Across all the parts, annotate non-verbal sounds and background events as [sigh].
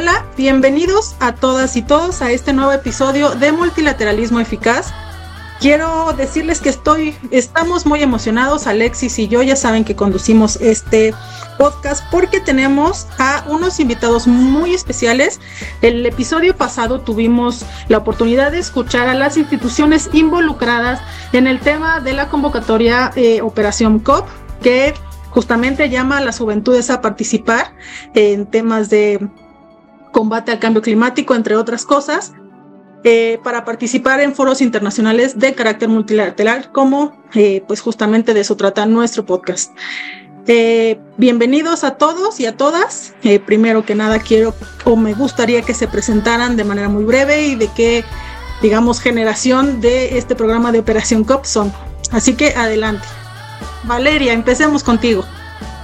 Hola, bienvenidos a todas y todos a este nuevo episodio de Multilateralismo Eficaz. Quiero decirles que estoy, estamos muy emocionados, Alexis y yo ya saben que conducimos este podcast porque tenemos a unos invitados muy especiales. El episodio pasado tuvimos la oportunidad de escuchar a las instituciones involucradas en el tema de la convocatoria eh, Operación COP, que justamente llama a las juventudes a participar en temas de combate al cambio climático, entre otras cosas, eh, para participar en foros internacionales de carácter multilateral, como eh, pues justamente de eso trata nuestro podcast. Eh, bienvenidos a todos y a todas. primero que nada quiero o me gustaría que se presentaran de manera muy breve y de qué, digamos, generación de este programa de Operación COP son. Así que adelante. Valeria, empecemos contigo.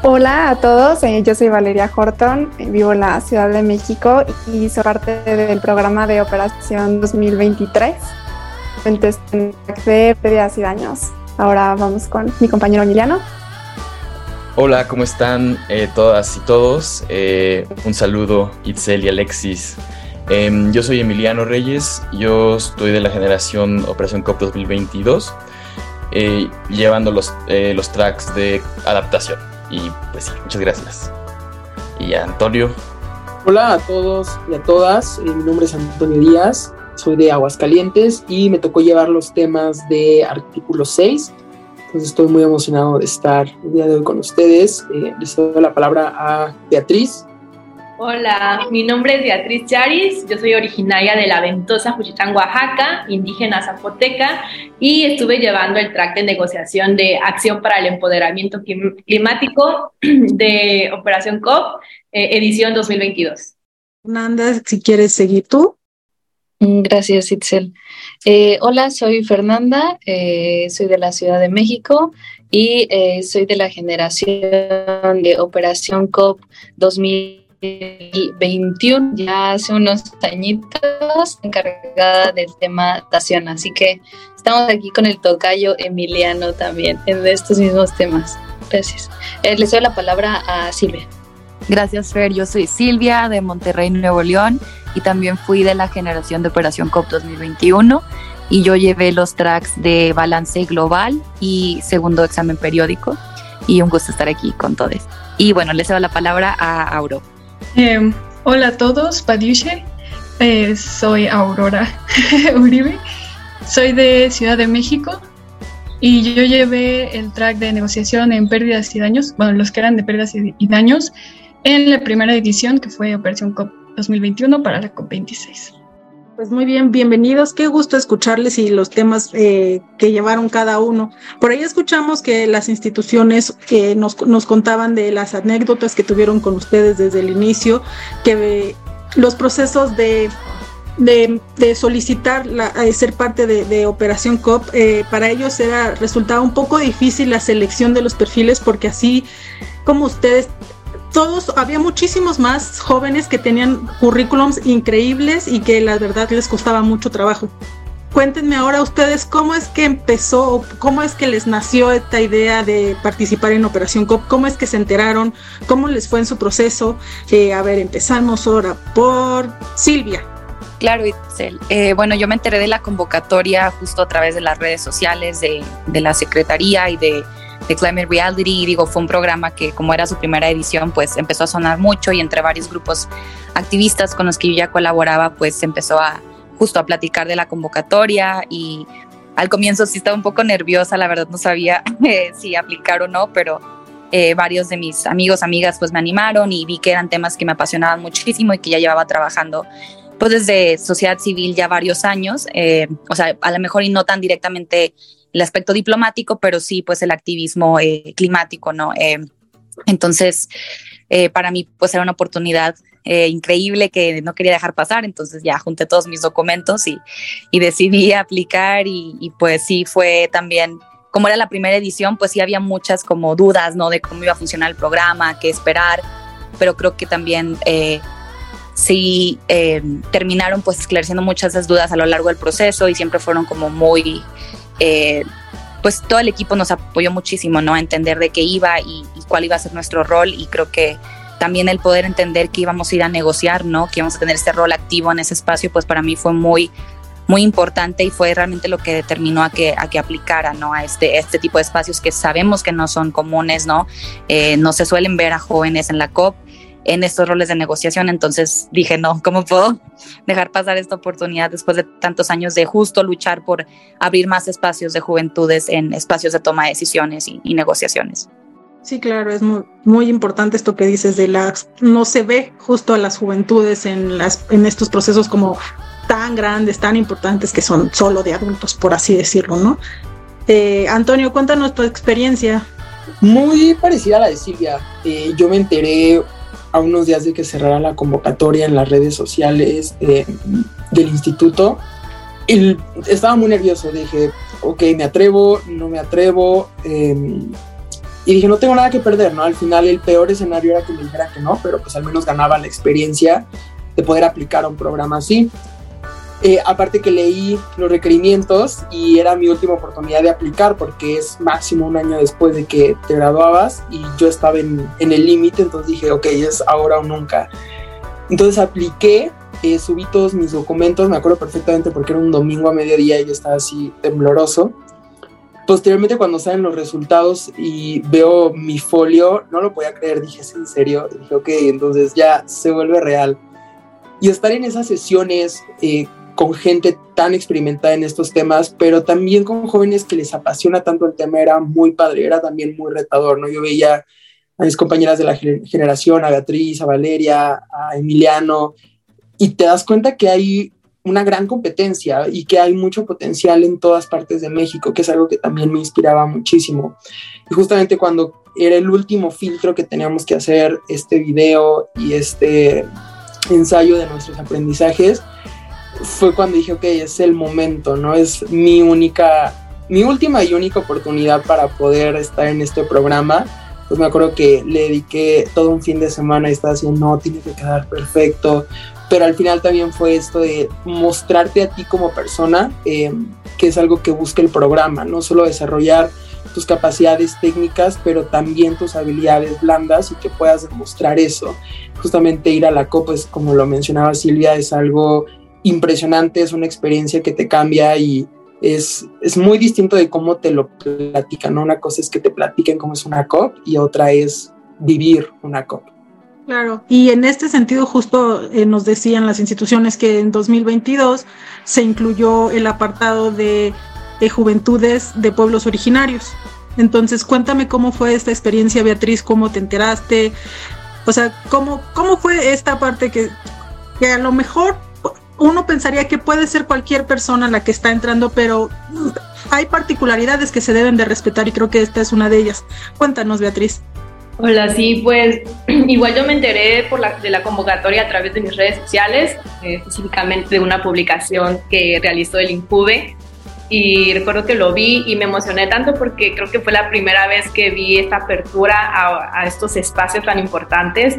Hola a todos, eh, yo soy Valeria Horton, eh, vivo en la Ciudad de México y soy parte del programa de Operación 2023, de pérdidas y daños. Ahora vamos con mi compañero Emiliano. Hola, ¿cómo están eh, todas y todos? un saludo, Itzel y Alexis. Em, yo soy Emiliano Reyes, yo estoy de la generación Operación COP 2022, llevando los, los tracks de adaptación. Y pues sí, muchas gracias. Y Antonio. Hola a todos y a todas, eh, mi nombre es Antonio Díaz, soy de Aguascalientes y me tocó llevar los temas de artículo 6. Entonces estoy muy emocionado de estar el día de hoy con ustedes. Eh, les doy la palabra a Beatriz Hola, mi nombre es Beatriz Charis, yo soy originaria de la Ventosa, Juchitán, Oaxaca, indígena zapoteca, y estuve llevando el track de negociación de Acción para el Empoderamiento Climático [clears throat] de Operación COP, eh, edición 2022. Fernanda, si quieres seguir tú. Mm, gracias, Itzel. Eh, hola, soy Fernanda, eh, soy de la Ciudad de México y soy de la generación de Operación COP 2022 21, ya hace unos añitos, encargada del tema Tación. Así que estamos aquí con el tocayo Emiliano también en estos mismos temas. Gracias. Eh, les doy la palabra a Silvia. Gracias, Fer. Yo soy Silvia de Monterrey, Nuevo León, y también fui de la generación de Operación COP 2021. Y yo llevé los tracks de balance global y segundo examen periódico. Y un gusto estar aquí con todos. Y bueno, les doy la palabra a Auro. Em, hola a todos, Padiuche. Eh, soy Aurora [laughs] Uribe. Soy de Ciudad de México y yo llevé el track de negociación en pérdidas y daños, bueno, los que eran de pérdidas y, daños, en la primera edición que fue Operación COP 2021 para la COP 26. Pues muy bien, bienvenidos. Qué gusto escucharles y los temas eh, que llevaron cada uno. Por ahí escuchamos que las instituciones que nos, nos, contaban de las anécdotas que tuvieron con ustedes desde el inicio, que los procesos de, de, solicitar la, ser parte de, Operación COP, eh, para ellos era resultaba un poco difícil la selección de los perfiles porque así como ustedes todos, había muchísimos más jóvenes que tenían currículums increíbles y que la verdad les costaba mucho trabajo. Cuéntenme ahora ustedes cómo es que empezó, cómo es que les nació esta idea de participar en Operación COP, cómo es que se enteraron, cómo les fue en su proceso. Eh, a ver, empezamos ahora por Silvia. Claro, Itzel. Eh, bueno, yo me enteré de la convocatoria justo a través de las redes sociales de, de la Secretaría y de de Climate Reality. Y digo, fue un programa que como era su primera edición, pues empezó a sonar mucho y entre varios grupos activistas con los que yo ya colaboraba, pues empezó a justo a platicar de la convocatoria y al comienzo sí estaba un poco nerviosa, la verdad no sabía [laughs] eh, si aplicar o no, pero eh, varios de mis amigos, amigas, pues me animaron y vi que eran temas que me apasionaban muchísimo y que ya llevaba trabajando pues desde sociedad civil ya varios años, eh, o sea, a lo mejor y no tan directamente el aspecto diplomático, pero sí pues el activismo eh, climático, ¿no? Eh, entonces, eh, para mí pues era una oportunidad eh, increíble que no quería dejar pasar, entonces ya junté todos mis documentos y, y decidí aplicar y, y, pues sí fue también, como era la primera edición, pues sí había muchas como dudas, ¿no? De cómo iba a funcionar el programa, qué esperar, pero creo que también eh, sí eh, terminaron pues esclareciendo muchas de esas dudas a lo largo del proceso y siempre fueron como muy... Eh, pues todo el equipo nos apoyó muchísimo, ¿no? A entender de qué iba y, y cuál iba a ser nuestro rol y creo que también el poder entender que íbamos a ir a negociar, ¿no? Que íbamos a tener este rol activo en ese espacio, pues para mí fue muy, muy importante y fue realmente lo que determinó a que, a que aplicara, ¿no? A este, este tipo de espacios que sabemos que no son comunes, ¿no? Eh, no se suelen ver a jóvenes en la COP en estos roles de negociación, entonces dije, no, ¿cómo puedo dejar pasar esta oportunidad después de tantos años de justo luchar por abrir más espacios de juventudes en espacios de toma de decisiones y, y negociaciones? Sí, claro, es muy, muy importante esto que dices de las, no se ve justo a las juventudes en, las, en estos procesos como tan grandes, tan importantes que son solo de adultos, por así decirlo, ¿no? Eh, Antonio, cuéntanos tu experiencia. Muy parecida a la de Silvia. Eh, yo me enteré a unos días de que cerrara la convocatoria en las redes sociales eh, del instituto. Y estaba muy nervioso, dije, ok, me atrevo, no me atrevo. Eh, y dije, no tengo nada que perder, ¿no? Al final el peor escenario era que me dijera que no, pero pues al menos ganaba la experiencia de poder aplicar a un programa así. Eh, aparte que leí los requerimientos y era mi última oportunidad de aplicar porque es máximo un año después de que te graduabas y yo estaba en, el límite, entonces dije, ok, es ahora o nunca. Entonces apliqué, eh, subí todos mis documentos, me acuerdo perfectamente porque era un domingo a mediodía y yo estaba así tembloroso posteriormente cuando salen los resultados y veo mi folio, no lo podía creer, dije, ¿es en serio? Dije, ok, entonces ya se vuelve real. Y estar en esas sesiones eh, con gente tan experimentada en estos temas, pero también con jóvenes que les apasiona tanto el tema, era muy padre, era también muy retador, ¿no? Yo veía a mis compañeras de la generación, a Beatriz, a Valeria, a Emiliano, y te das cuenta que hay una gran competencia y que hay mucho potencial en todas partes de México, que es algo que también me inspiraba muchísimo. Y justamente cuando era el último filtro que teníamos que hacer, este video y este ensayo de nuestros aprendizajes, fue cuando dije, ok, es el momento, ¿no? Es mi única, mi última y única oportunidad para poder estar en este programa. Pues me acuerdo que le dediqué todo un fin de semana y estaba diciendo, no, tiene que quedar perfecto, pero al final también fue esto de mostrarte a ti como persona, eh, que es algo que busca el programa, no solo desarrollar tus capacidades técnicas, pero también tus habilidades blandas y que puedas demostrar eso. Justamente ir a la COP, pues como lo mencionaba Silvia, es algo impresionante, es una experiencia que te cambia y es, es muy distinto de cómo te lo platican. Una cosa es que te platiquen cómo es una COP y otra es vivir una COP. Claro, y en este sentido justo eh, nos decían las instituciones que en 2022 se incluyó el apartado de, de, juventudes de pueblos originarios. Entonces, cuéntame cómo fue esta experiencia, Beatriz, cómo te enteraste, o sea, cómo, cómo fue esta parte que, que a lo mejor uno pensaría que puede ser cualquier persona la que está entrando, pero hay particularidades que se deben de respetar y creo que esta es una de ellas. Cuéntanos, Beatriz. Hola, sí, pues [clears throat] igual yo me enteré por la, de la convocatoria a través de mis redes sociales, eh, específicamente de una publicación que realizó el INCUBE y recuerdo que lo vi y me emocioné tanto porque creo que fue la primera vez que vi esta apertura a, estos espacios tan importantes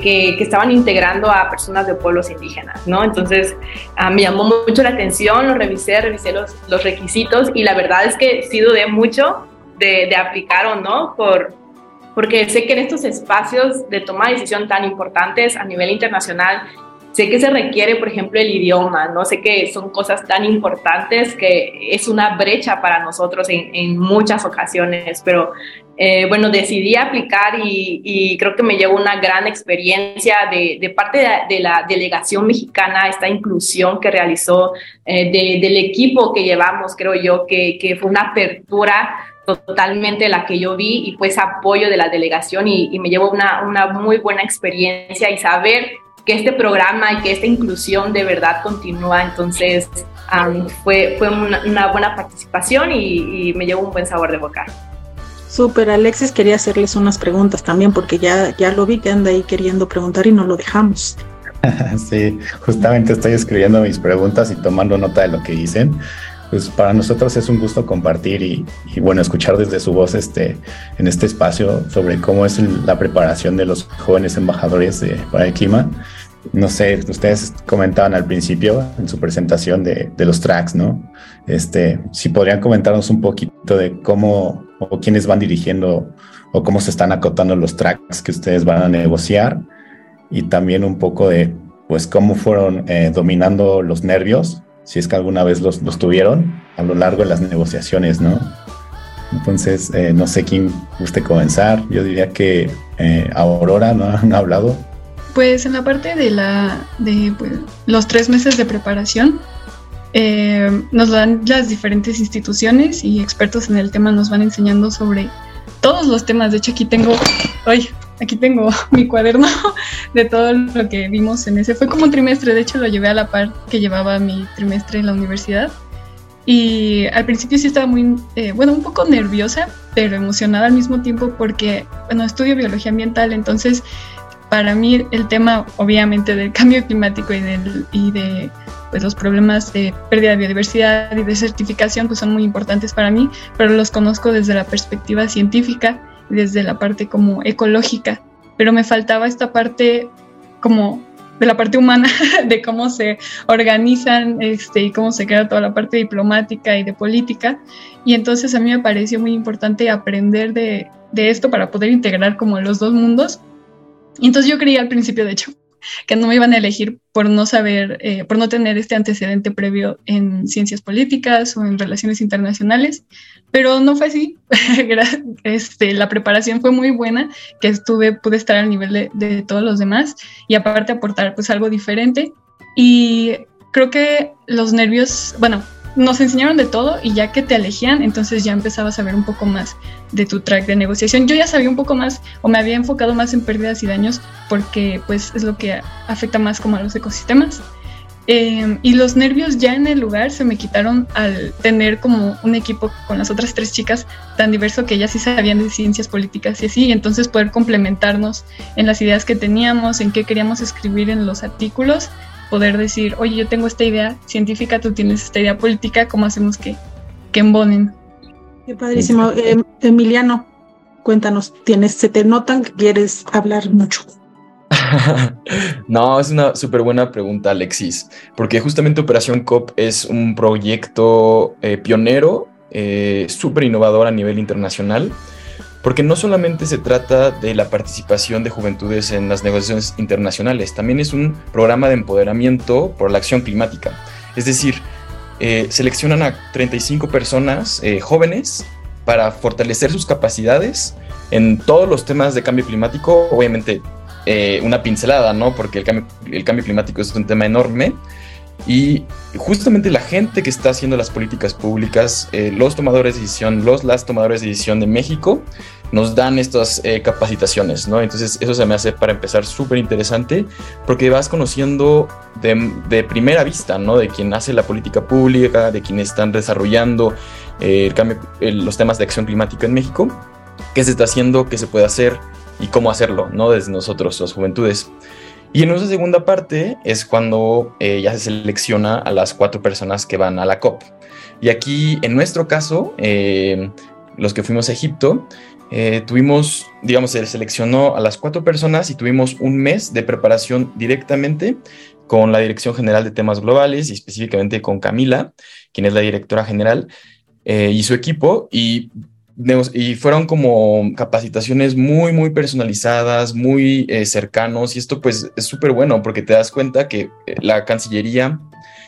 que, estaban integrando a personas de pueblos indígenas, ¿no? Entonces uh, me llamó mucho la atención, lo revisé, revisé los, requisitos y la verdad es que sí dudé mucho de, aplicar o no, por, porque sé que en estos espacios de toma de decisión tan importantes a nivel internacional, sé que se requiere, por ejemplo, el idioma, ¿no? Sé que son cosas tan importantes que es una brecha para nosotros en muchas ocasiones, pero eh, bueno, decidí aplicar y, creo que me llevo una gran experiencia de, parte de, la delegación mexicana, esta inclusión que realizó eh, de, del equipo que llevamos, creo yo, que, fue una apertura totalmente la que yo vi y pues apoyo de la delegación y, me llevo una, muy buena experiencia y saber que este programa y que esta inclusión de verdad continúa. Entonces fue, fue una, una, buena participación y, y, me llevo un buen sabor de boca. Súper, Alexis quería hacerles unas preguntas también porque ya, ya lo vi que anda ahí queriendo preguntar y no lo dejamos. [laughs] sí, justamente estoy escribiendo mis preguntas y tomando nota de lo que dicen. Pues para nosotros es un gusto compartir y, bueno, escuchar desde su voz este, en este espacio sobre cómo es la preparación de los jóvenes embajadores de, para el clima. No sé, ustedes comentaban al principio en su presentación de, los tracks, ¿no? Este, si podrían comentarnos un poquito de cómo o quiénes van dirigiendo o cómo se están acotando los tracks que ustedes van a negociar y también un poco de pues cómo fueron eh, dominando los nervios, si es que alguna vez los, los, tuvieron a lo largo de las negociaciones, ¿no? Entonces, eh, no sé quién guste comenzar. Yo diría que eh, Aurora no [laughs] han hablado. Pues en la parte de la de pues, los tres meses de preparación, eh, nos dan las diferentes instituciones y expertos en el tema nos van enseñando sobre todos los temas. De hecho, aquí tengo, hoy aquí tengo [laughs] mi cuaderno [laughs] de todo lo que vimos en ese. Fue como un trimestre, de hecho lo llevé a la par que llevaba mi trimestre en la universidad. Y al principio sí estaba muy, eh, bueno, un poco nerviosa, pero emocionada al mismo tiempo porque, bueno, estudio biología ambiental, entonces para mí el tema obviamente del cambio climático y, del, y de pues los problemas de pérdida de biodiversidad y desertificación pues son muy importantes para mí, pero los conozco desde la perspectiva científica y desde la parte como ecológica, pero me faltaba esta parte como de la parte humana, [laughs] de cómo se organizan este, y cómo se queda toda la parte diplomática y de política. Y entonces a mí me pareció muy importante aprender de, de esto para poder integrar como los dos mundos. Entonces yo creía al principio, de hecho, que no me iban a elegir por no saber, eh, por no tener este antecedente previo en ciencias políticas o en relaciones internacionales, pero no fue así. [laughs] este, la preparación fue muy buena, que estuve, pude estar al nivel de, de todos los demás y aparte aportar pues algo diferente. Y creo que los nervios, bueno, nos enseñaron de todo y ya que te elegían, entonces ya empezabas a ver un poco más de tu track de negociación. Yo ya sabía un poco más o me había enfocado más en pérdidas y daños porque pues es lo que afecta más como a los ecosistemas. Eh, y los nervios ya en el lugar se me quitaron al tener como un equipo con las otras tres chicas tan diverso que ellas sí sabían de ciencias políticas y así, entonces poder complementarnos en las ideas que teníamos, en qué queríamos escribir en los artículos poder decir, oye, yo tengo esta idea científica, tú tienes esta idea política, ¿cómo hacemos que, que embonen? Qué padrísimo. Eh, Emiliano, cuéntanos, tienes, se te notan que quieres hablar mucho. [laughs] no, es una súper buena pregunta, Alexis, porque justamente Operación COP es un proyecto eh, pionero, eh, súper innovador a nivel internacional porque no solamente se trata de la participación de juventudes en las negociaciones internacionales, también es un programa de empoderamiento por la acción climática. Es decir, eh, seleccionan a 35 personas eh, jóvenes para fortalecer sus capacidades en todos los temas de cambio climático, obviamente eh, una pincelada, ¿no? Porque el cambio, el cambio climático es un tema enorme, y justamente la gente que está haciendo las políticas públicas, los tomadores de decisión, los las tomadores de decisión de México, nos dan estas eh, capacitaciones, ¿no? Entonces eso se me hace para empezar súper interesante porque vas conociendo de, primera vista, ¿no? De quien hace la política pública, de quienes están desarrollando eh, el cambio, los temas de acción climática en México, qué se está haciendo, qué se puede hacer y cómo hacerlo, ¿no? Desde nosotros, las juventudes. Y en esa segunda parte es cuando eh, ya se selecciona a las cuatro personas que van a la COP. Y aquí, en nuestro caso, los que fuimos a Egipto, eh, tuvimos, digamos, se seleccionó a las cuatro personas y tuvimos un mes de preparación directamente con la Dirección General de Temas Globales y específicamente con Camila, quien es la directora general, eh, y su equipo. Y, y, fueron como capacitaciones muy, muy personalizadas, muy eh, cercanos. Y esto pues es súper bueno porque te das cuenta que la Cancillería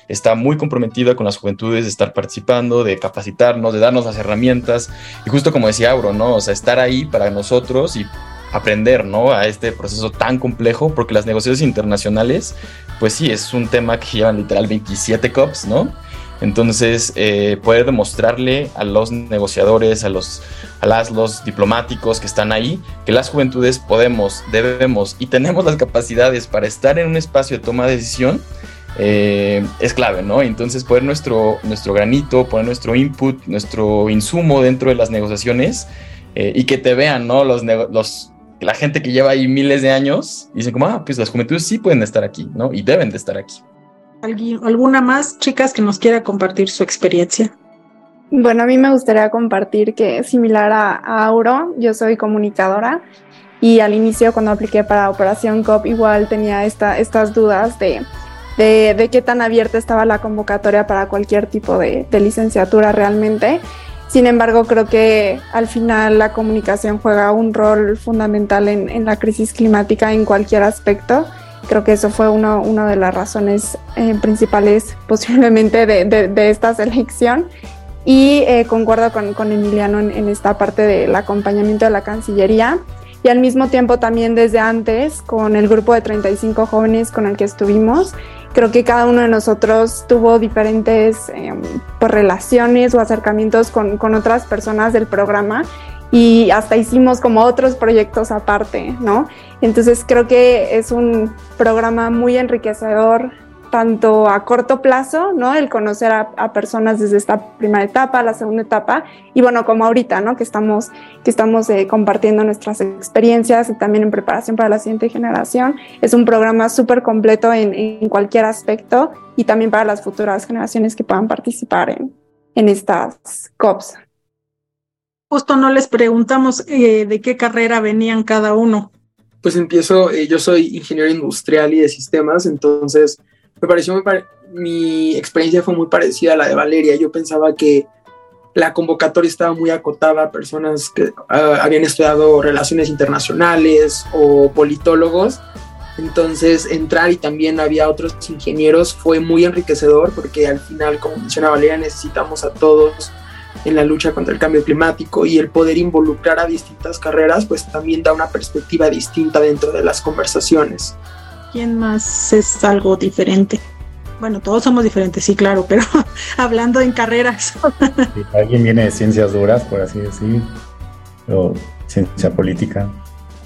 está muy comprometida con las juventudes de estar participando, de capacitarnos, de darnos las herramientas y justo como decía Auro, ¿no? O sea, estar ahí para nosotros y aprender, ¿no? A este proceso tan complejo, porque las negociaciones internacionales, pues sí, es un tema que llevan literal 27 COPs, ¿no? Entonces, eh, poder demostrarle a los negociadores, a los, a las, los diplomáticos que están ahí, que las juventudes podemos, debemos y tenemos las capacidades para estar en un espacio de toma de decisión, eh, es clave, ¿no? Entonces poner nuestro, nuestro granito, poner nuestro input, nuestro insumo dentro de las negociaciones eh, y que te vean, ¿no? Los, los, la gente que lleva ahí miles de años, dicen como, ah, pues las juventudes sí pueden estar aquí, ¿no? Y deben de estar aquí. ¿Alguna más, chicas, que nos quiera compartir su experiencia? Bueno, a mí me gustaría compartir que similar a, Auro, yo soy comunicadora y al inicio cuando apliqué para Operación COP igual tenía esta, estas dudas de, de, qué tan abierta estaba la convocatoria para cualquier tipo de, de licenciatura realmente. Sin embargo, creo que al final la comunicación juega un rol fundamental en, en la crisis climática en cualquier aspecto. Creo que eso fue una uno de las razones eh, principales [laughs] posiblemente de, de, de, esta selección y eh, concuerdo con, con Emiliano en, esta parte del acompañamiento de la Cancillería y al mismo tiempo también desde antes con el grupo de 35 jóvenes con el que estuvimos. Creo que cada uno de nosotros tuvo diferentes pues, relaciones o acercamientos con, con otras personas del programa y hasta hicimos como otros proyectos aparte, ¿no? Entonces creo que es un programa muy enriquecedor tanto a corto plazo, ¿no? El conocer a, personas desde esta primera etapa, la segunda etapa, y bueno, como ahorita, ¿no? Que estamos, que estamos eh, compartiendo nuestras experiencias y también en preparación para la siguiente generación. Es un programa súper completo en, en, cualquier aspecto y también para las futuras generaciones que puedan participar en, en estas COPs. Justo no les preguntamos eh, de qué carrera venían cada uno. Pues empiezo, eh, yo soy ingeniero industrial y de sistemas, entonces me pareció muy mi experiencia fue muy parecida a la de Valeria. Yo pensaba que la convocatoria estaba muy acotada a personas que ah, habían estudiado relaciones internacionales o politólogos. Entonces entrar y también había otros ingenieros fue muy enriquecedor porque al final, como menciona Valeria, necesitamos a todos en la lucha contra el cambio climático y el poder involucrar a distintas carreras pues también da una perspectiva distinta dentro de las conversaciones. ¿Quién más es algo diferente? Bueno, todos somos diferentes, sí, claro, pero [laughs] hablando en carreras. alguien viene de ciencias duras, por así decir, o ciencia política.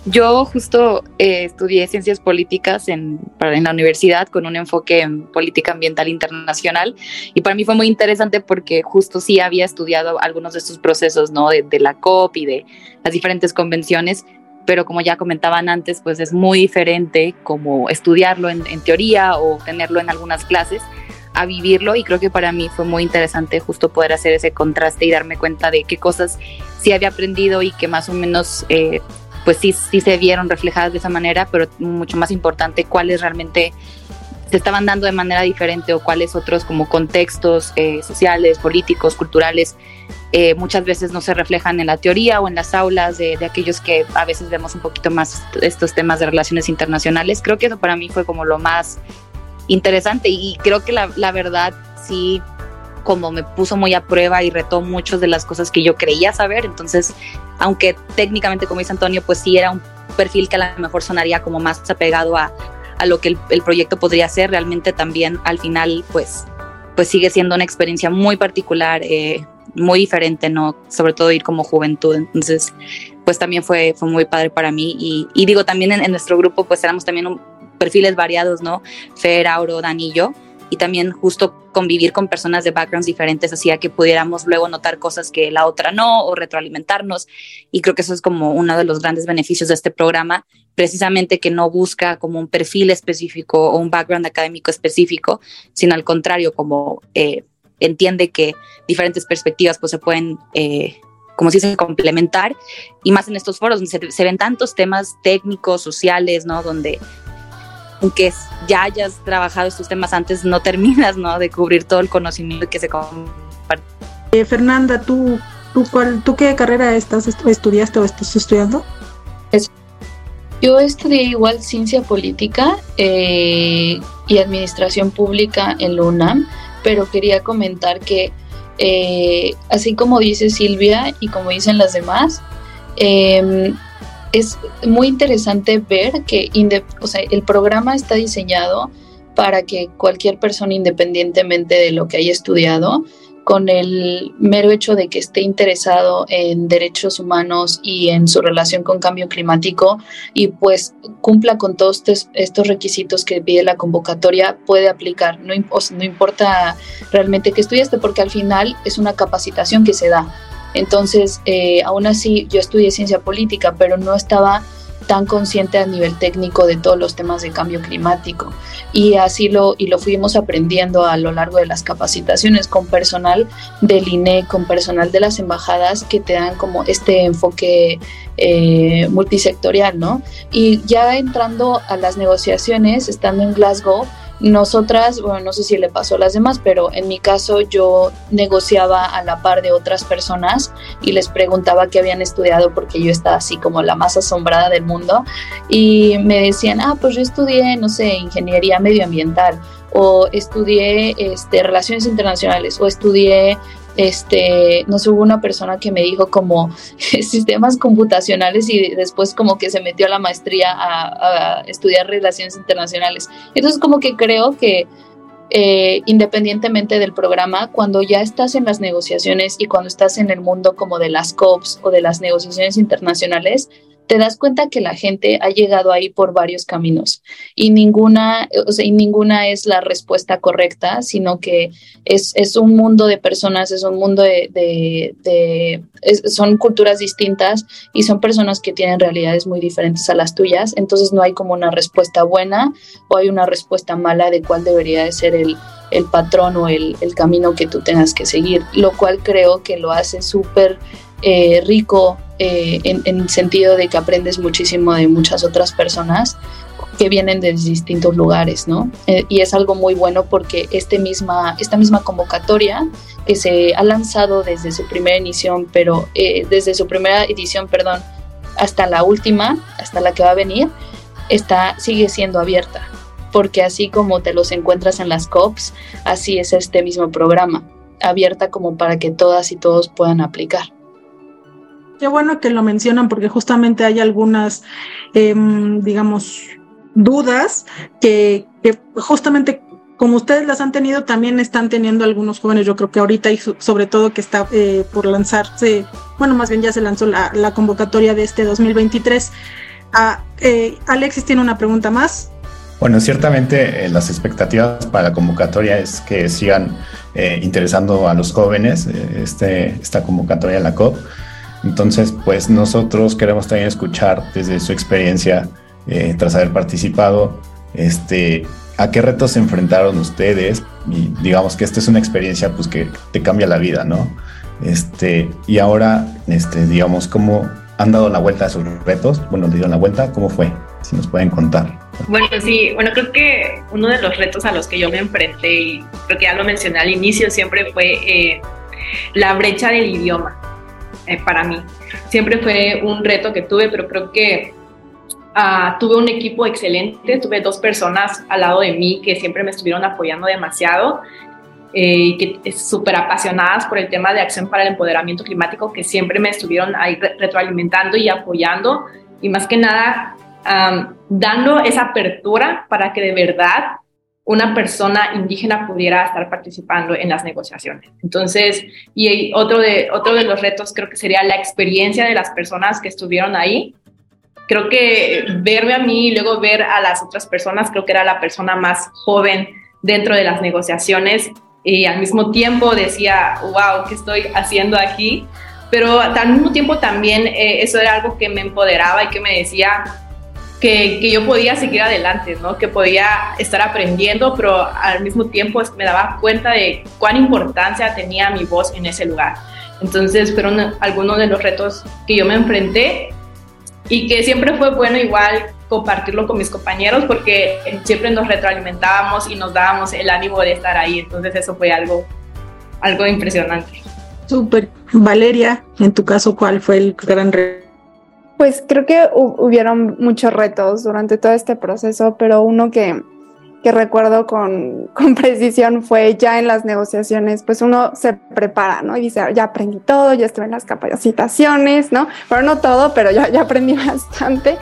Yo justo eh, estudié ciencias políticas en, en, la universidad con un enfoque en política ambiental internacional y para mí fue muy interesante porque justo sí había estudiado algunos de estos procesos, ¿no? De, la COP y de las diferentes convenciones, pero como ya comentaban antes, pues es muy diferente como estudiarlo en, teoría o tenerlo en algunas clases a vivirlo y creo que para mí fue muy interesante justo poder hacer ese contraste y darme cuenta de qué cosas sí había aprendido y que más o menos eh, pues sí, sí se vieron reflejadas de esa manera, pero mucho más importante cuáles realmente se estaban dando de manera diferente o cuáles otros como contextos eh, sociales, políticos, culturales eh, muchas veces no se reflejan en la teoría o en las aulas de, aquellos que a veces vemos un poquito más estos temas de relaciones internacionales. Creo que eso para mí fue como lo más interesante y creo que la, la verdad sí como me puso muy a prueba y retó muchas de las cosas que yo creía saber. Entonces, aunque técnicamente, como dice Antonio, pues sí era un perfil que a lo mejor sonaría como más apegado a, a lo que el, el, proyecto podría ser, realmente también al final, pues, pues sigue siendo una experiencia muy particular, eh, muy diferente, ¿no? Sobre todo ir como juventud. Entonces, pues también fue, fue muy padre para mí. Y, y digo, también en, nuestro grupo, pues éramos también un, perfiles variados, ¿no? Fer, Auro, Danillo. Y también justo convivir con personas de backgrounds diferentes hacía que pudiéramos luego notar cosas que la otra no o retroalimentarnos. Y creo que eso es como uno de los grandes beneficios de este programa, precisamente que no busca como un perfil específico o un background académico específico, sino al contrario, como eh, entiende que diferentes perspectivas pues se pueden, eh, como si se complementar, y más en estos foros donde se, ven tantos temas técnicos, sociales, ¿no? Donde aunque ya hayas trabajado estos temas antes, no terminas, ¿no? De cubrir todo el conocimiento que se comparte. Eh, Fernanda, ¿tú, tú, cuál, ¿tú qué carrera estás estudiaste o estás estudiando? Yo estudié igual ciencia política eh, y administración pública en la UNAM, pero quería comentar que eh, así como dice Silvia y como dicen las demás, em, es muy interesante ver que o sea, el programa está diseñado para que cualquier persona, independientemente de lo que haya estudiado, con el mero hecho de que esté interesado en derechos humanos y en su relación con cambio climático y pues cumpla con todos estos requisitos que pide la convocatoria, puede aplicar. No, no importa realmente que estudiaste porque al final es una capacitación que se da. Entonces, eh, aún así, yo estudié ciencia política, pero no estaba tan consciente a nivel técnico de todos los temas de cambio climático. Y así lo, y lo fuimos aprendiendo a lo largo de las capacitaciones con personal del INE, con personal de las embajadas que te dan como este enfoque eh, multisectorial, ¿no? Y ya entrando a las negociaciones, estando en Glasgow, nosotras, bueno, no sé si le pasó a las demás, pero en mi caso yo negociaba a la par de otras personas y les preguntaba qué habían estudiado porque yo estaba así como la más asombrada del mundo y me decían, ah, pues yo estudié, no sé, ingeniería medioambiental o estudié este, relaciones internacionales o estudié este, no sé, hubo una persona que me dijo como [laughs] sistemas computacionales y después como que se metió a la maestría a, estudiar relaciones internacionales. Entonces como que creo que eh, independientemente del programa, cuando ya estás en las negociaciones y cuando estás en el mundo como de las COPs o de las negociaciones internacionales, te das cuenta que la gente ha llegado ahí por varios caminos y ninguna, o sea, y ninguna es la respuesta correcta, sino que es, es un mundo de personas, es un mundo de, de, son culturas distintas y son personas que tienen realidades muy diferentes a las tuyas, entonces no hay como una respuesta buena o hay una respuesta mala de cuál debería de ser el, el patrón o el, el camino que tú tengas que seguir, lo cual creo que lo hace súper eh, rico eh, en, el sentido de que aprendes muchísimo de muchas otras personas que vienen de distintos lugares, ¿no? Eh, y es algo muy bueno porque este misma, esta misma convocatoria que se ha lanzado desde su primera edición, pero desde su primera edición, perdón, hasta la última, hasta la que va a venir, está, sigue siendo abierta, porque así como te los encuentras en las COPs, así es este mismo programa, abierta como para que todas y todos puedan aplicar. Qué bueno que lo mencionan porque justamente hay algunas, em, digamos, dudas que, justamente como ustedes las han tenido, también están teniendo algunos jóvenes, yo creo que ahorita y sobre todo que está eh, por lanzarse, bueno, más bien ya se lanzó la, convocatoria de este 2023. Ah, eh, Alexis tiene una pregunta más. Bueno, ciertamente eh, las expectativas para la convocatoria es que sigan interesando a los jóvenes este, esta convocatoria de la COP. Entonces, pues nosotros queremos también escuchar desde su experiencia, eh, tras haber participado, este, a qué retos se enfrentaron ustedes y digamos que esta es una experiencia pues que te cambia la vida, ¿no? Este, y ahora, este, digamos, ¿cómo han dado la vuelta a sus retos? Bueno, le dieron la vuelta, ¿cómo fue? Si nos pueden contar. Bueno, sí, bueno, creo que uno de los retos a los que yo me enfrenté, y creo que ya lo mencioné al inicio, siempre fue eh, la brecha del idioma eh, para mí. Siempre fue un reto que tuve, pero creo que uh, tuve un equipo excelente, tuve dos personas al lado de mí que siempre me estuvieron apoyando demasiado eh, y que súper apasionadas por el tema de acción para el empoderamiento climático, que siempre me estuvieron ahí retroalimentando y apoyando y más que nada um, dando esa apertura para que de verdad una persona indígena pudiera estar participando en las negociaciones. Entonces, y otro de, otro de los retos creo que sería la experiencia de las personas que estuvieron ahí. Creo que verme a mí y luego ver a las otras personas, creo que era la persona más joven dentro de las negociaciones y al mismo tiempo decía, wow, ¿qué estoy haciendo aquí? Pero al mismo tiempo también eh, eso era algo que me empoderaba y que me decía, que, yo podía seguir adelante, ¿no? que podía estar aprendiendo, pero al mismo tiempo me daba cuenta de cuán importancia tenía mi voz en ese lugar. Entonces fueron algunos de los retos que yo me enfrenté y que siempre fue bueno igual compartirlo con mis compañeros porque siempre nos retroalimentábamos y nos dábamos el ánimo de estar ahí. Entonces eso fue algo, algo impresionante. Súper. Valeria, en tu caso, ¿cuál fue el gran reto? Pues creo que hubieron muchos retos durante todo este proceso, pero uno que, que recuerdo con, [laughs] con, precisión fue ya en las negociaciones, pues uno se prepara, ¿no? Y dice, ya aprendí todo, ya estuve en las capacitaciones, ¿no? Pero no todo, pero ya, ya aprendí [laughs] bastante.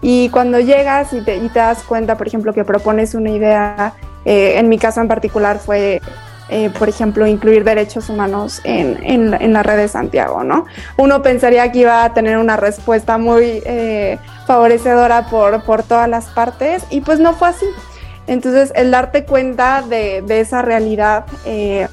Y cuando llegas y te, y te das cuenta, por ejemplo, que propones una idea, eh, en mi caso en particular fue eh, por ejemplo, incluir derechos humanos en, en, la red de Santiago, ¿no? Uno pensaría que iba a tener una respuesta muy eh, favorecedora por, por todas las partes y pues no fue así. Entonces, el darte cuenta de, de esa realidad eh,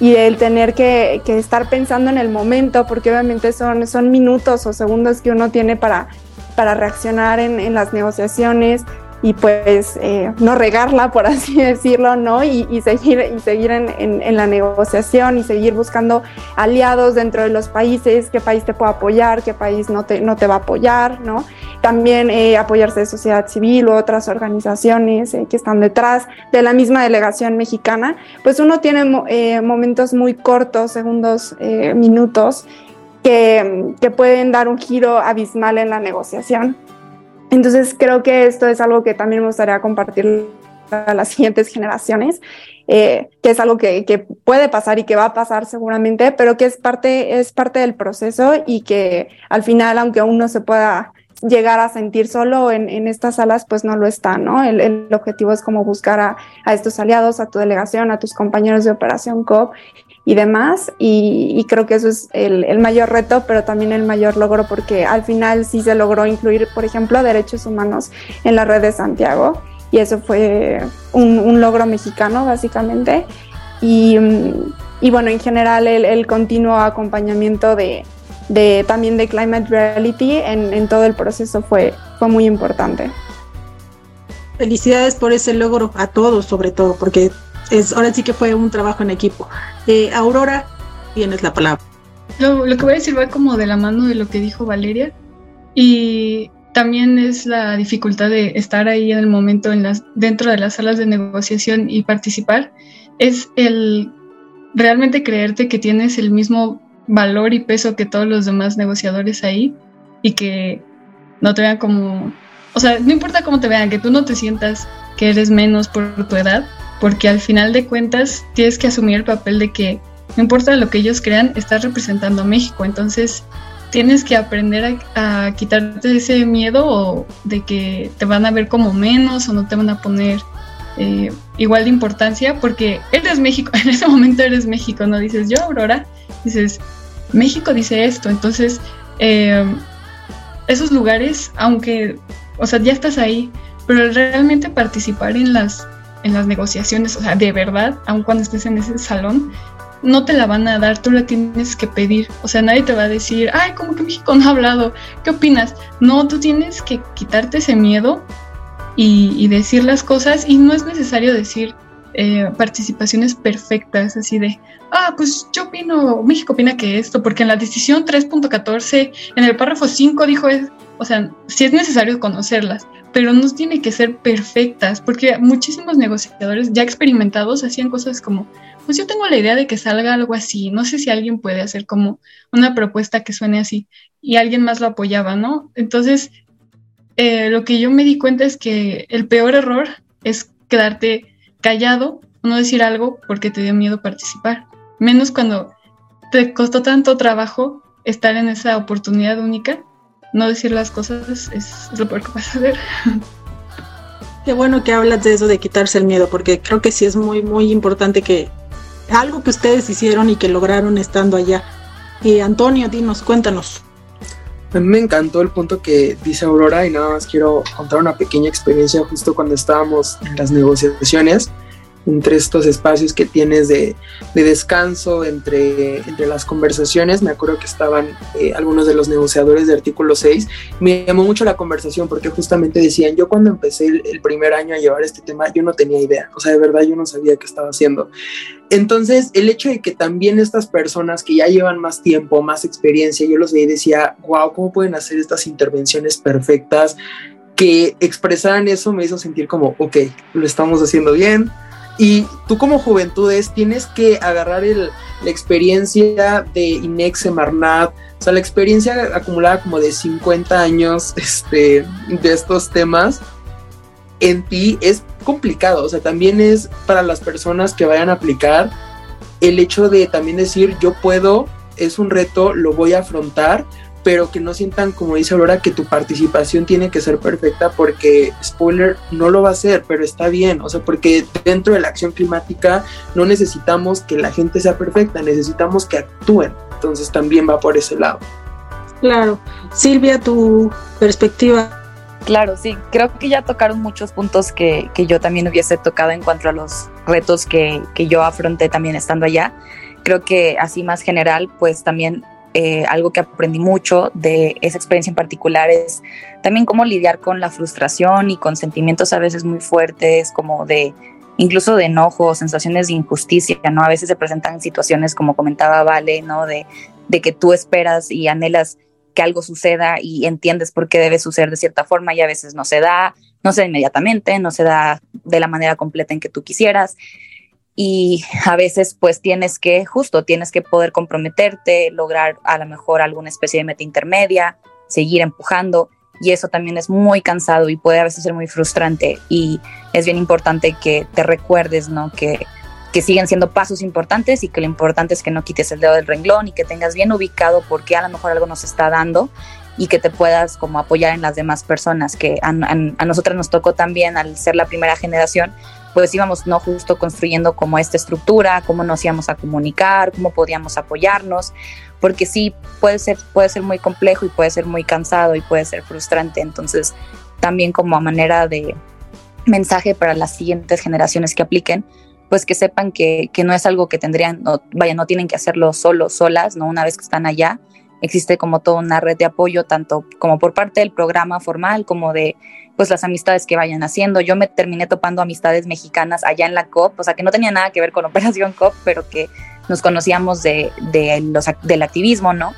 y el tener que, que, estar pensando en el momento, porque obviamente son, son minutos o segundos que uno tiene para, para reaccionar en, en las negociaciones, y pues eh, no regarla, por [laughs] así decirlo, ¿no? Y, y seguir, y seguir en, en, en, la negociación y seguir buscando aliados dentro de los países, qué país te puede apoyar, qué país no te, no te va a apoyar, ¿no? También eh, apoyarse de sociedad civil u otras organizaciones eh, que están detrás de la misma delegación mexicana, pues uno tiene eh, momentos muy cortos, segundos, minutos, que, que pueden dar un giro abismal en la negociación. Entonces creo que esto es algo que también me gustaría compartir a las [laughs] siguientes generaciones, eh, que es algo que, puede pasar y que va a pasar seguramente, pero que es parte, es parte del proceso y que al final, aunque uno se pueda llegar a sentir solo en, estas salas, pues no lo está, ¿no? El, el objetivo es como buscar a, a, estos aliados, a tu delegación, a tus compañeros de Operación COP y demás. Y, y creo que eso es el, el, mayor reto, pero también el mayor logro, porque al final sí se logró incluir, por ejemplo, derechos humanos en la red de Santiago. Y eso fue un, un logro mexicano, básicamente. Y, y bueno, en general el, el continuo acompañamiento de, de, también de Climate Reality en, en todo el proceso fue, fue muy importante. Felicidades por ese logro a todos, sobre todo, porque es, ahora sí que fue un trabajo en equipo. Eh, Aurora, tienes la palabra. Lo, lo, que voy a decir va como de la mano de lo que dijo Valeria y también es la dificultad de estar ahí en el momento en las, dentro de las salas de negociación y participar. Es el realmente creerte que tienes el mismo valor y peso que todos los demás negociadores ahí y que no te vean como, o sea, no importa cómo te vean, que tú no te sientas que eres menos por tu edad, porque al final de cuentas tienes que asumir el papel de que no importa lo que ellos crean, estás representando a México, entonces tienes que aprender a, a quitarte ese miedo o de que te van a ver como menos o no te van a poner eh, igual de importancia porque eres México, [laughs] en ese momento eres México, no dices yo Aurora, dices México dice esto, entonces eh, esos lugares, aunque, o sea, ya estás ahí, pero realmente participar en las, en las negociaciones, o sea, de verdad, aun cuando estés en ese salón, no te la van a dar, tú la tienes que pedir. O sea, nadie te va a decir, ay, como que México no ha hablado, ¿qué opinas? No, tú tienes que quitarte ese miedo y, y decir las cosas y no es necesario decir eh, participaciones perfectas, así de, ah, pues yo opino, México opina que esto, porque en la decisión 3.14, en el párrafo 5 dijo, es, o sea, sí es necesario conocerlas, pero no tiene que ser perfectas, porque muchísimos negociadores ya experimentados hacían cosas como, pues yo tengo la idea de que salga algo así, no sé si alguien puede hacer como una propuesta que suene así, y alguien más lo apoyaba, ¿no? Entonces, eh, lo que yo me di cuenta es que el peor error es quedarte callado no decir algo porque te dio miedo participar. Menos cuando te costó tanto trabajo estar en esa oportunidad única, no decir las cosas es lo peor que puedes hacer. Qué bueno que hablas de eso de quitarse el miedo, porque creo que sí es muy, muy importante que algo que ustedes hicieron y que lograron estando allá. Y Antonio, dinos, cuéntanos. A me encantó el punto que dice Aurora y nada más quiero contar una pequeña experiencia justo cuando estábamos en las negociaciones entre estos espacios que tienes de, de descanso entre, entre, las conversaciones. Me acuerdo que estaban eh, algunos de los negociadores de artículo 6. Me llamó mucho la conversación porque justamente decían, yo cuando empecé el, el, primer año a llevar este tema, yo no tenía idea, o sea, de verdad yo no sabía qué estaba haciendo. Entonces, el hecho de que también estas personas que ya llevan más tiempo, más experiencia, yo los veía y decía, wow, ¿cómo pueden hacer estas intervenciones perfectas? Que expresaran eso me hizo sentir como, ok, lo estamos haciendo bien, y tú como juventudes tienes que agarrar el, la experiencia de Inex Marnat, o sea, la experiencia acumulada como de 50 años [laughs] este, de estos temas en ti es complicado, o sea, también es para las personas que vayan a aplicar el hecho de también decir yo puedo, es un reto, lo voy a afrontar, pero que no sientan, como dice Aurora, que tu participación tiene que ser perfecta porque, spoiler, no lo va a ser, pero está bien, o sea, porque dentro de la acción climática no necesitamos que la gente sea perfecta, necesitamos que actúen, entonces también va por ese lado. Claro. Silvia, tu perspectiva. Claro, sí, creo que ya tocaron muchos puntos que, que yo también hubiese tocado en cuanto a los retos que, que yo afronté también estando allá. creo que así más general, pues también eh, algo que aprendí mucho de esa experiencia en particular es también cómo lidiar con la frustración y con sentimientos a veces muy fuertes, como de incluso de enojo, sensaciones de injusticia, ¿no? A veces se presentan situaciones, como comentaba Vale, ¿no? De, de que tú esperas y anhelas que algo suceda y entiendes por qué debe suceder de cierta forma y a veces no se da, no se da inmediatamente, no se da de la manera completa en que tú quisieras y a veces pues tienes que, justo, tienes que poder comprometerte, lograr a lo mejor alguna especie de meta intermedia, seguir empujando y eso también es muy cansado y puede a veces ser muy frustrante y es bien importante que te recuerdes, ¿no? Que, que siguen siendo pasos importantes y que lo importante es que no quites el dedo del renglón y que tengas bien ubicado por qué a lo mejor algo nos está dando y que te puedas como apoyar en las demás personas, que a, a nosotras nos tocó también al ser la primera generación, pues íbamos no justo construyendo como esta estructura, cómo nos íbamos a comunicar, cómo podíamos apoyarnos, porque sí puede ser, puede ser muy complejo y puede ser muy cansado y puede ser frustrante. Entonces, también como a manera de mensaje para las siguientes generaciones que apliquen, pues que sepan que, que no es algo que tendrían, vaya, no tienen que hacerlo solos, solas, ¿no? Una vez que están allá, existe como toda una red de apoyo, tanto como por parte del programa formal como de pues las amistades que vayan haciendo. Yo me terminé topando amistades mexicanas allá en la COP, o sea, que no tenía nada que ver con [laughs] Operación COP, pero que nos conocíamos de, de los, del activismo, ¿no?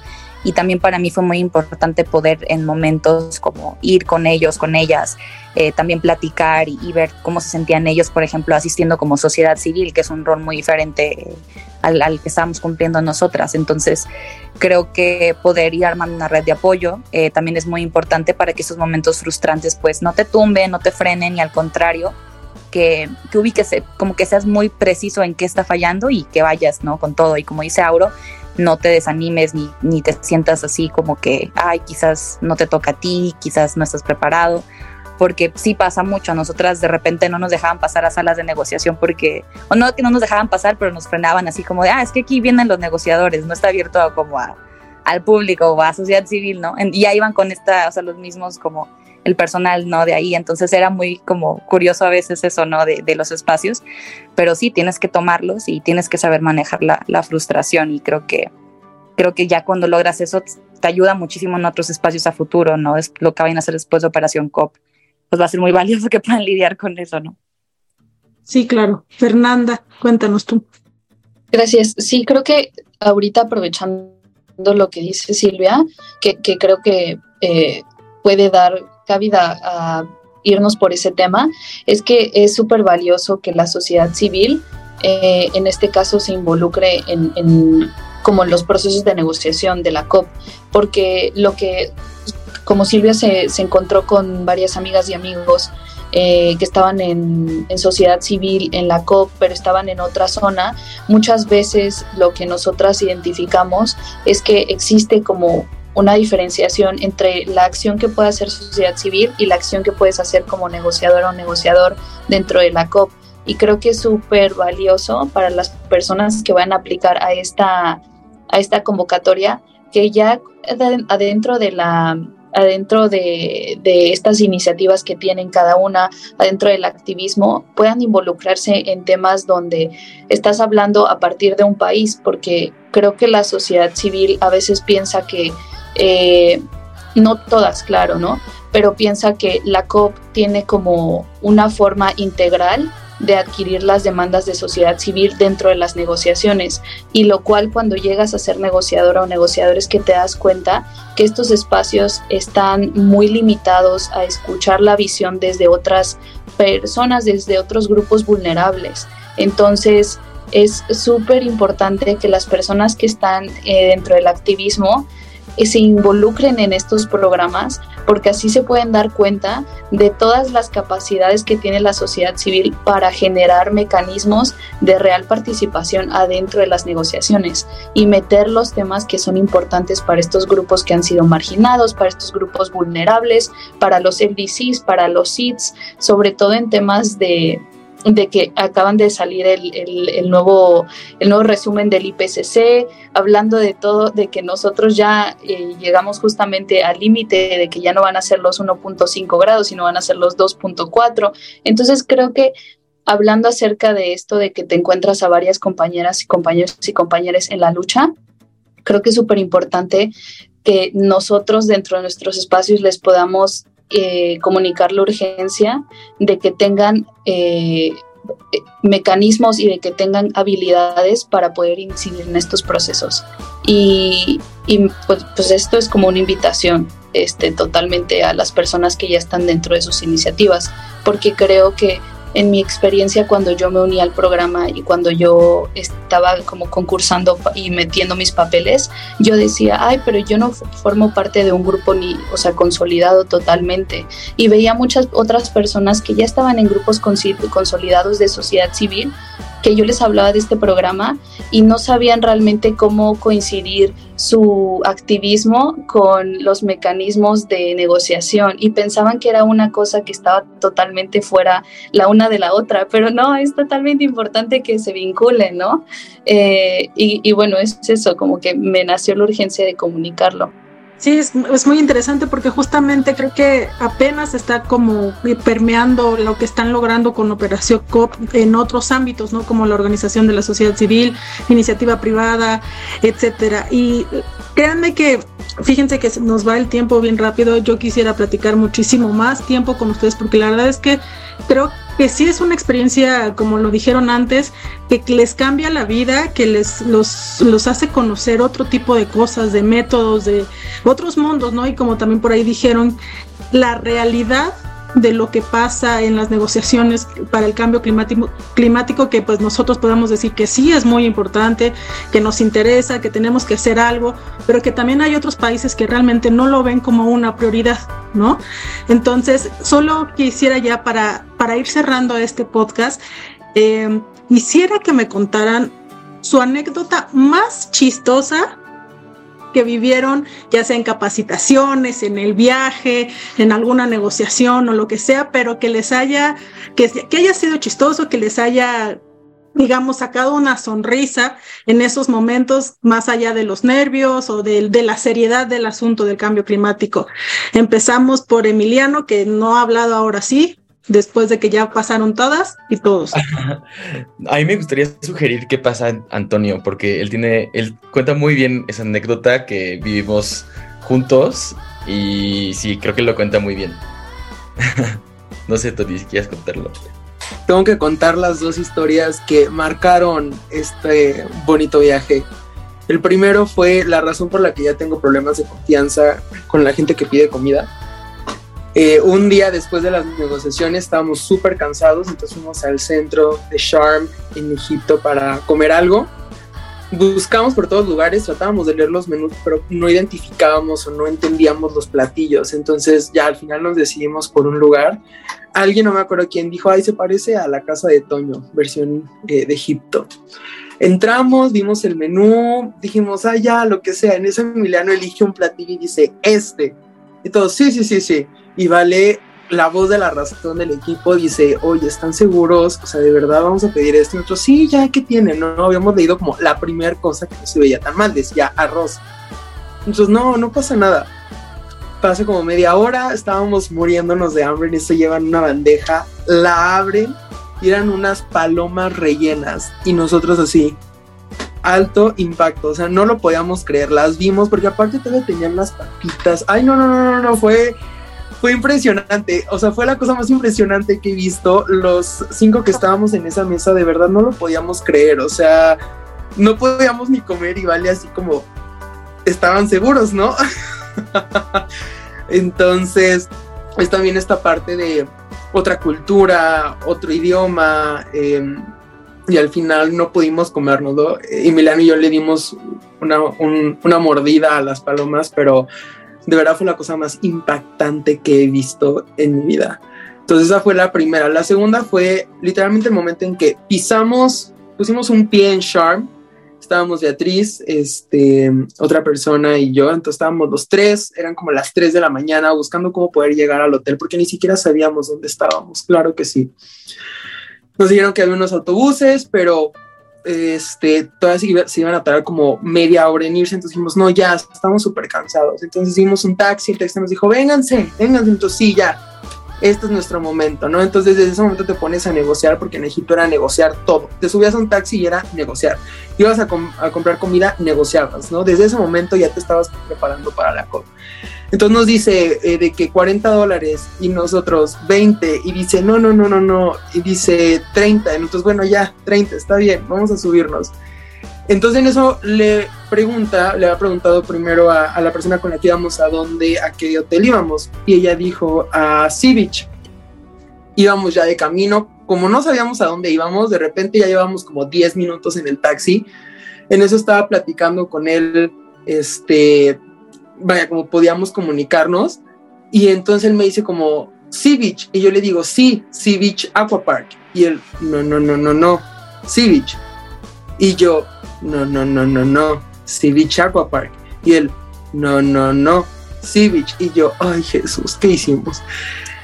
Y también para mí fue muy importante poder en momentos como ir con ellos, con ellas, eh, también platicar y, ver cómo se sentían ellos, por ejemplo, asistiendo como sociedad civil, que es un rol muy diferente eh, al, que estamos cumpliendo nosotras. Entonces, creo que poder ir armando una red de apoyo eh, también es muy importante para que esos momentos frustrantes pues no te tumben, no te frenen y al contrario, que, que ubiques, como que seas muy preciso en qué está fallando y que vayas, ¿no? Con todo. Y como dice Auro, no te desanimes ni, ni te sientas así como que, ay, quizás no te toca a ti, quizás no estás preparado porque sí pasa mucho. A nosotras de repente no nos dejaban pasar a salas de negociación porque, o no que no nos dejaban pasar, pero nos frenaban así como de, ah, es que aquí vienen los negociadores, no está abierto como a, al público o a sociedad civil, ¿no? Y ya iban con esta, o sea, los mismos como el personal, ¿no? De ahí, entonces era muy como curioso a veces eso, ¿no? De, de los espacios, pero sí, tienes que tomarlos y tienes que saber manejar la, la frustración y creo que, creo que ya cuando logras eso te ayuda muchísimo en otros espacios a futuro, ¿no? Es lo que vayan a hacer después de Operación COP pues va a ser muy valioso que puedan lidiar con eso, ¿no? Sí, claro. Fernanda, cuéntanos tú. Gracias. Sí, creo que ahorita aprovechando lo que dice Silvia, que, que creo que eh, puede dar cabida a irnos por ese tema, es que es súper valioso que la sociedad civil, eh, en este caso, se involucre en, en como en los procesos de negociación de la COP, porque lo que como Silvia se, encontró con varias amigas y amigos eh, que estaban en, en, sociedad civil, en la COP, pero estaban en otra zona, muchas veces lo que nosotras identificamos es que existe como una diferenciación entre la acción que puede hacer sociedad civil y la acción que puedes hacer como negociador o negociador dentro de la COP. Y creo que es súper valioso para las personas que van a aplicar a esta, a esta convocatoria, que ya adentro de la, adentro de, de, estas iniciativas que tienen cada una, adentro del activismo, puedan involucrarse en temas donde estás hablando a partir de un país, porque creo que la sociedad civil a veces piensa que, eh, no todas, claro, ¿no? Pero piensa que la COP tiene como una forma integral de adquirir las demandas de sociedad civil dentro de las negociaciones y lo cual cuando llegas a ser negociadora o negociador es que te das cuenta que estos espacios están muy limitados a escuchar la visión desde otras personas, desde otros grupos vulnerables. Entonces es súper importante que las personas que están eh, dentro del activismo se involucren en estos programas porque así se pueden dar cuenta de todas las capacidades que tiene la sociedad civil para generar mecanismos de real participación adentro de las negociaciones y meter los temas que son importantes para estos grupos que han sido marginados, para estos grupos vulnerables, para los LDCs, para los SIDS, sobre todo en temas de de que acaban de salir el, el, nuevo, el nuevo resumen del IPCC, hablando de todo, de que nosotros ya eh, llegamos justamente al límite de que ya no van a ser los 1.5 grados, sino van a ser los 2.4. Entonces creo que hablando acerca de esto de que te encuentras a varias compañeras y compañeros y compañeras en la lucha, creo que es súper importante que nosotros dentro de nuestros espacios les podamos eh, comunicar la urgencia de que tengan eh, mecanismos y de que tengan habilidades para poder incidir en estos procesos. Y, pues, pues, esto es como una invitación este, totalmente a las personas que ya están dentro de sus iniciativas, porque creo que en mi experiencia cuando yo me uní al programa y cuando yo estaba como concursando y metiendo mis papeles, yo decía, ay, pero yo no formo parte de un grupo ni, o sea, consolidado totalmente. Y veía muchas otras personas que ya estaban en grupos consolidados de sociedad civil que yo les hablaba de este programa y no sabían realmente cómo coincidir su activismo con los mecanismos de negociación y pensaban que era una cosa que estaba totalmente fuera la una de la otra, pero no, es totalmente importante que se vinculen, ¿no? Eh, y, y bueno, es eso, como que me nació la urgencia de comunicarlo. Sí, es, es, muy interesante porque justamente creo que apenas está como permeando lo que están logrando con Operación COP en otros ámbitos, ¿no? Como la organización de la sociedad civil, iniciativa privada, etcétera. Y créanme que, fíjense que nos va el tiempo bien rápido. Yo quisiera platicar muchísimo más tiempo con ustedes porque la verdad es que creo que sí es una experiencia, como lo dijeron antes, que les cambia la vida, que les los, los hace conocer otro tipo de cosas, de métodos, de otros mundos, ¿no? Y como también por ahí dijeron, la realidad de lo que pasa en las negociaciones para el cambio climático, que pues nosotros podemos decir que sí es muy importante, que nos interesa, que tenemos que hacer algo, pero que también hay otros países que realmente no lo ven como una prioridad, ¿no? Entonces, solo quisiera ya para, para ir cerrando este podcast, eh, quisiera que me contaran su anécdota más chistosa que vivieron, ya sea en capacitaciones, en el viaje, en alguna negociación o lo que sea, pero que les haya, que, que haya sido chistoso, que les haya digamos, sacado una sonrisa en esos momentos, más allá de los nervios o de, de, la seriedad del asunto del cambio climático. Empezamos por Emiliano, que no ha hablado ahora sí, después de que ya pasaron todas y todos. [laughs] A mí me gustaría sugerir qué pasa Antonio, porque él tiene, él cuenta muy bien esa anécdota que vivimos juntos y sí, creo que lo cuenta muy bien. [laughs] no sé, Tony, si quieres contarlo. Tengo que contar las dos historias que marcaron este bonito viaje. El primero fue la razón por la que ya tengo problemas de confianza con la gente que pide comida eh, un día después de las negociaciones estábamos súper cansados, entonces fuimos al centro de Sharm en Egipto para comer algo. Buscamos por todos lugares, tratábamos de leer los menús, pero no identificábamos o no entendíamos los platillos. Entonces ya al final nos decidimos por un lugar. Alguien, no me acuerdo quién, dijo, ay, se parece a la casa de Toño, versión eh, de Egipto. Entramos, vimos el menú, dijimos, ah, ya, lo que sea. En ese Emiliano elige un platillo y dice, este. Y todos, sí, sí, sí, sí y vale la voz de la razón del equipo dice, oye, ¿están seguros? O sea, ¿de verdad vamos a pedir esto? Y nosotros, sí, ya, ¿qué tiene? No, no habíamos leído como la primera cosa que no se veía tan mal, decía arroz. Entonces, no, no pasa nada. Pasa como media hora, estábamos muriéndonos de hambre, en esto llevan una bandeja, la abren y eran unas palomas rellenas. Y nosotros así, alto impacto, o sea, no lo podíamos creer, las vimos, porque aparte todavía tenían las papitas. Ay, no, no, no, no, no, fue fue impresionante, o sea, fue la cosa más impresionante que he visto. Los cinco que estábamos en esa mesa, de verdad no lo podíamos creer, o sea, no podíamos ni comer y vale así como estaban seguros, ¿no? [laughs] Entonces, es también esta parte de otra cultura, otro idioma, em, y al final no pudimos comérnoslo. Y Milán y yo le dimos una mordida a las palomas, pero de verdad fue la cosa más impactante que he visto en mi vida. Entonces esa fue la primera. La segunda fue literalmente el momento en que pisamos, pusimos un pie en Charm. Estábamos Beatriz, este, otra persona y yo. Entonces estábamos los tres, eran como las tres de la mañana buscando cómo poder llegar al hotel porque ni siquiera sabíamos dónde estábamos. Claro que sí. Nos dijeron que había unos autobuses, pero este, todas se, iban a tardar como media hora en irse, entonces dijimos, no, ya, estamos súper cansados. Entonces hicimos un taxi, el taxi nos dijo, vénganse, vénganse, entonces sí, ya. este es nuestro momento, ¿no? Entonces desde ese momento te pones a negociar, porque en Egipto era negociar todo. Te subías a un taxi y era negociar. Ibas a, comprar comida, negociabas, ¿no? Desde ese momento ya te estabas preparando para la COP. Entonces nos dice eh, de que 40 dólares y nosotros 20 y dice, no, no, no, no, no, y dice 30. Entonces, bueno, ya, 30, está bien, vamos a subirnos. Entonces en eso le pregunta, le ha preguntado primero a, la persona con la que íbamos a dónde, a qué hotel íbamos. Y ella dijo a Sea Beach. Íbamos ya de camino. Como no sabíamos a dónde íbamos, de repente ya llevamos como 10 minutos en el taxi. En eso estaba platicando con él, este, vaya, como podíamos comunicarnos. Y entonces él me dice como, Sea Beach. Y yo le digo, sí, Sea Beach Aqua Park. Y él, no, no, no, no, no, Sea Beach. Y yo, no, no, no, no, no, Sea Beach Aqua Park. Y él, no, no, no, Sea Beach. Y yo, ay Jesús, ¿qué hicimos?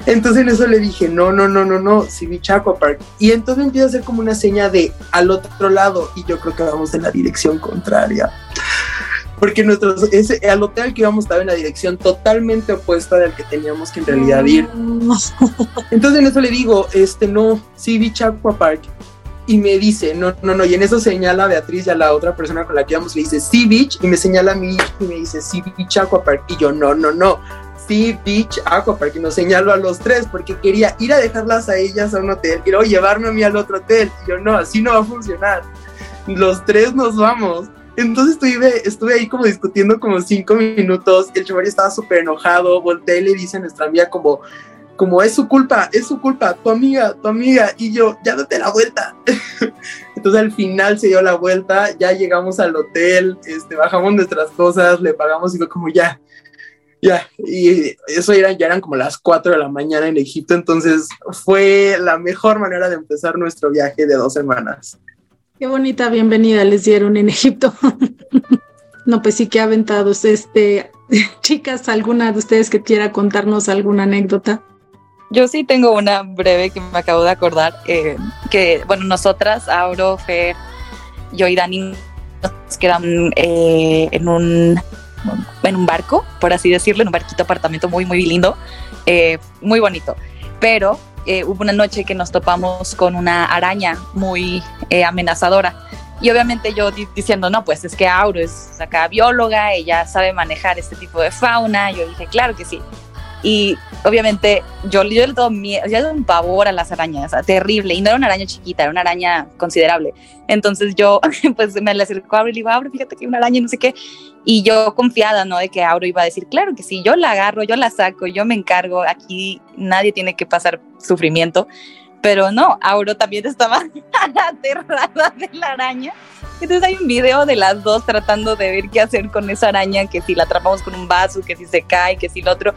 Entonces en eso le dije, no, no, no, no, no, Sea Beach Aqua Park. Y entonces empieza a hacer como una seña de al otro lado y yo creo que vamos en la dirección contraria. Porque nuestros, ese, al hotel que íbamos estaba en la dirección totalmente opuesta del que teníamos que en realidad ir. [laughs] Entonces en eso le digo, este no, Sea Beach Aqua Park y me dice, no, no, no, y en eso señala a Beatriz y a la otra persona con la que íbamos, le dice Sea Beach, y me señala a mí y me dice Sea Beach Aqua Park, y yo, no, no, no, Sea Beach Aqua Park, y nos señalo a los tres, porque quería ir a dejarlas a ellas a un hotel, y luego llevarme a mí al otro hotel, y yo, no, así no va a funcionar, los tres nos vamos. Entonces estuve, estuve ahí como discutiendo como cinco minutos, el chofer estaba súper enojado, volteé y le dice a nuestra amiga como, como es su culpa, es su culpa, tu amiga, tu amiga, y yo, ya date la vuelta. [laughs] Entonces al final se dio la vuelta, ya llegamos al hotel, este, bajamos nuestras cosas, le pagamos y fue como ya, ya, y eso eran, ya eran como las 4 de la mañana en Egipto, entonces fue la mejor manera de empezar nuestro viaje de dos semanas. Qué bonita bienvenida les dieron en Egipto. [laughs] no, pues sí que aventados. Este, [laughs] chicas, ¿alguna de ustedes que quiera contarnos alguna anécdota? Yo sí tengo una breve que me acabo de acordar, eh, que bueno, nosotras, Auro, Fer, yo y Dani nos quedamos eh, en, un, en un barco, por así decirlo, en un barquito apartamento muy, muy lindo, eh, muy bonito. Pero hubo una noche que nos topamos con una araña muy amenazadora. Y obviamente yo diciendo, no, pues es que Auro es acá bióloga, ella sabe manejar este tipo de fauna. Yo dije, claro que sí. Y obviamente yo, yo le tengo miedo, yo un pavor a las arañas, terrible. Y no era una araña chiquita, era una araña considerable. Entonces yo, [laughs] pues me le acerco a Auro y le digo, Auro, fíjate que hay una araña y no sé qué. Y yo confiada, ¿no? De que Auro iba a decir, claro que sí, yo la agarro, yo la saco, yo me encargo, aquí nadie tiene que pasar sufrimiento. Pero no, Auro también estaba [laughs] aterrada de la araña. Entonces hay un video de las dos tratando de ver qué hacer con esa araña, que si la atrapamos con un vaso, que si se cae, que si lo otro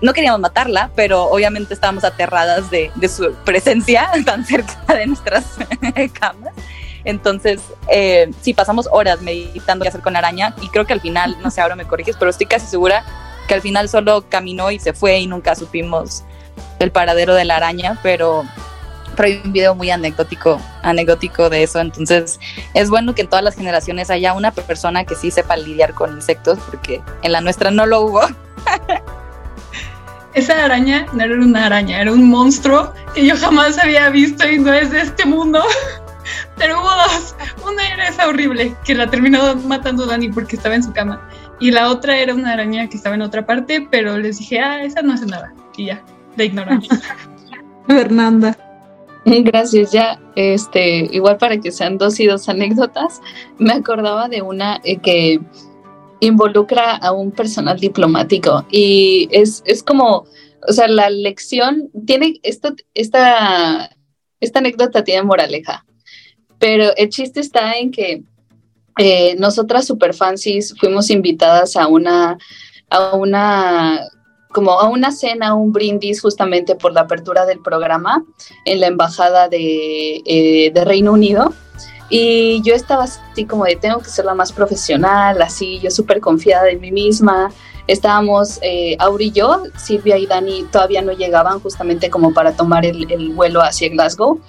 no queríamos matarla, pero obviamente estábamos aterradas de, su presencia [laughs] tan cerca de nuestras [laughs] camas. Entonces, eh, sí, pasamos horas meditando qué hacer con la araña y creo que al final, no sé, ahora me corriges, pero estoy casi segura que al final solo caminó y se fue y nunca supimos el paradero de la araña, pero, pero hay un video muy anecdótico, anecdótico de eso. Entonces, es bueno que en todas las generaciones haya una persona que sí sepa lidiar con insectos, porque en la nuestra no lo hubo. [laughs] esa araña no era una araña, era un monstruo que yo jamás había visto y no es de este mundo. [laughs] Pero hubo dos. Una era esa horrible, que la terminó matando Dani porque estaba en su cama. Y la otra era una araña que estaba en otra parte, pero les dije, ah, esa no hace nada. Y ya, de ignoramos. [laughs] Fernanda. [laughs] Gracias, ya, este, igual para que sean dos y dos anécdotas, me acordaba de una eh, que involucra a un personal diplomático y es, es como, o sea, la lección tiene, esto, esta, esta anécdota tiene moraleja, pero el chiste está en que eh, nosotras superfancies fuimos invitadas a una, a una como a una cena, un brindis justamente por la apertura del programa en la Embajada de, eh, de Reino Unido. Y yo estaba así como de, tengo que ser la más profesional, así, yo súper confiada de mí misma. Estábamos, eh, Auri y yo, Silvia y Dani todavía no llegaban justamente como para tomar el, el vuelo hacia Glasgow.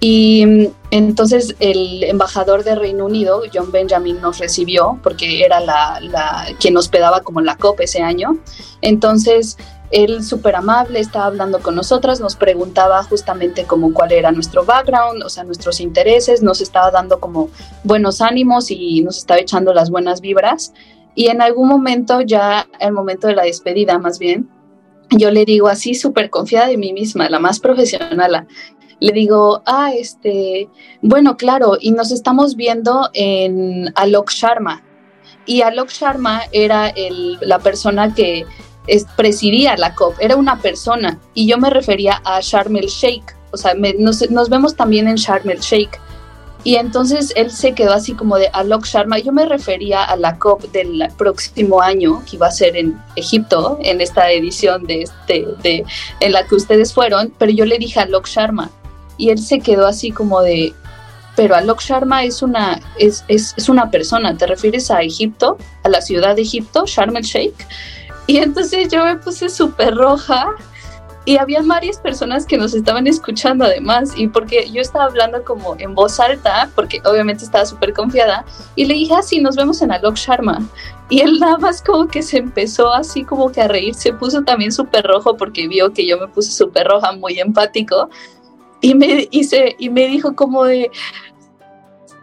Y mm, entonces el embajador de Reino Unido, John Benjamin, nos recibió porque era la, la quien hospedaba como la COP ese año. Entonces él súper amable, estaba hablando con nosotras, nos preguntaba justamente como cuál era nuestro background, o sea, nuestros intereses, nos estaba dando como buenos ánimos y nos estaba echando las buenas vibras. Y en algún momento, ya el momento de la despedida más bien, yo le digo así súper confiada de mí misma, la más profesional, le digo, ah, este, bueno, claro, y nos estamos viendo en Alok Sharma. Y Alok Sharma era el, la persona que presidía la COP, era una persona, y yo me refería a Sharm el Sheikh, o sea, nos, nos, vemos también en Sharm el Sheikh. Y entonces él se quedó así como de Alok Sharma. Yo me refería a la COP del próximo año, que iba a ser en Egipto, en esta edición de este, de, en la que ustedes fueron, pero yo le dije a Alok Sharma. Y él se quedó así como de, pero Alok Sharma es una, es, es, es una persona, ¿te refieres a Egipto, a la ciudad de Egipto, Sharm el Sheikh? Y entonces yo me puse súper roja y había varias personas que nos estaban escuchando además y porque yo estaba hablando como en voz alta, porque obviamente estaba súper confiada, y le dije, así, ah, nos vemos en Alok Sharma. Y él nada más como que se empezó así como que a reír, se puso también súper rojo porque vio que yo me puse súper roja, muy empático, y me, hice, y me dijo como de,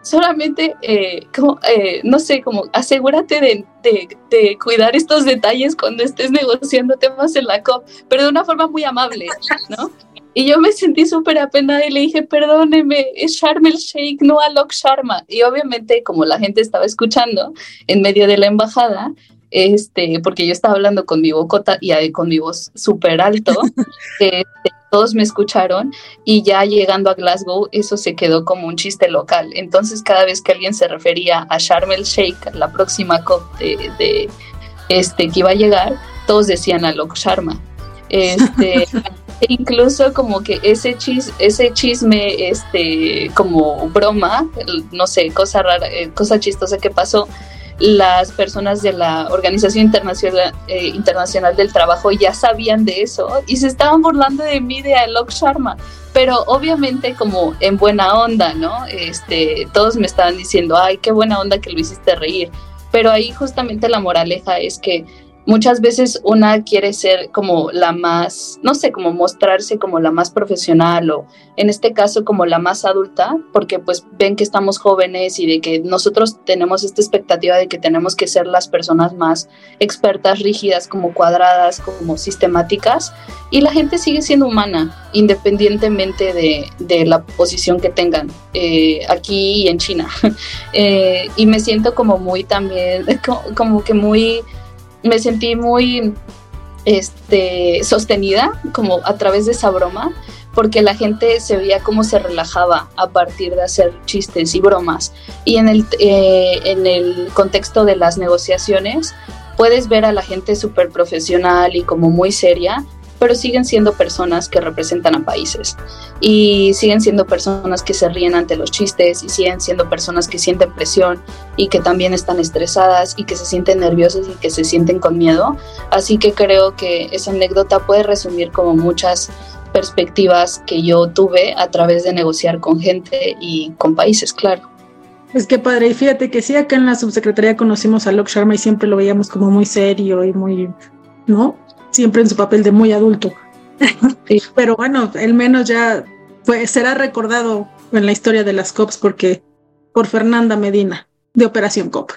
solamente, eh, como, eh, no sé, como asegúrate de, de, cuidar estos detalles cuando estés negociando temas en la COP, pero de una forma muy amable, ¿no? Y yo me sentí súper apenada y le dije, perdóneme, es Sharm el Sheikh, no Alok Sharma. Y obviamente, como la gente estaba escuchando en medio de la embajada, este, porque yo estaba hablando con mi bocota y con mi voz súper alto, [laughs] este, todos me escucharon y ya llegando a Glasgow eso se quedó como un chiste local. Entonces cada vez que alguien se refería a Sharm el Sheikh, la próxima COP de, este que iba a llegar, todos decían a Lok Sharma. Este, [laughs] e incluso como que ese chis, ese chisme este como broma, no sé, cosa rara, eh, cosa chistosa que pasó las personas de la Organización Internacional, eh, Internacional del Trabajo ya sabían de eso y se estaban burlando de mí de Alok Sharma, pero obviamente como en buena onda, ¿no? Este, todos me estaban diciendo, ay, qué buena onda que lo hiciste reír, pero ahí justamente la moraleja es que muchas veces una quiere ser como la más, no sé, como mostrarse como la más profesional o en este caso como la más adulta, porque pues ven que estamos jóvenes y de que nosotros tenemos esta expectativa de que tenemos que ser las personas más expertas, rígidas, como cuadradas, como sistemáticas, y la gente sigue siendo humana, independientemente de, de la posición que tengan eh, aquí y en China. [laughs] Eh, y me siento como muy también, [laughs] como que muy me sentí muy este, sostenida como a través de esa broma, porque la gente se veía cómo se relajaba a partir de hacer chistes y bromas. Y en el, eh, en el contexto de las negociaciones, puedes ver a la gente súper profesional y como muy seria, pero siguen siendo personas que representan a países y siguen siendo personas que se ríen ante los chistes y siguen siendo personas que sienten presión y que también están estresadas y que se sienten nerviosas y que se sienten con miedo. Así que creo que esa anécdota puede resumir como muchas perspectivas que yo tuve a través de negociar con gente y con países, claro. Es que padre, y fíjate que sí, acá en la subsecretaría conocimos a Lok Sharma y siempre lo veíamos como muy serio y muy, ¿no? Siempre en su papel de muy adulto. [laughs] Pero bueno, el menos ya pues, será recordado en la historia de las COPs porque por Fernanda Medina de Operación COP.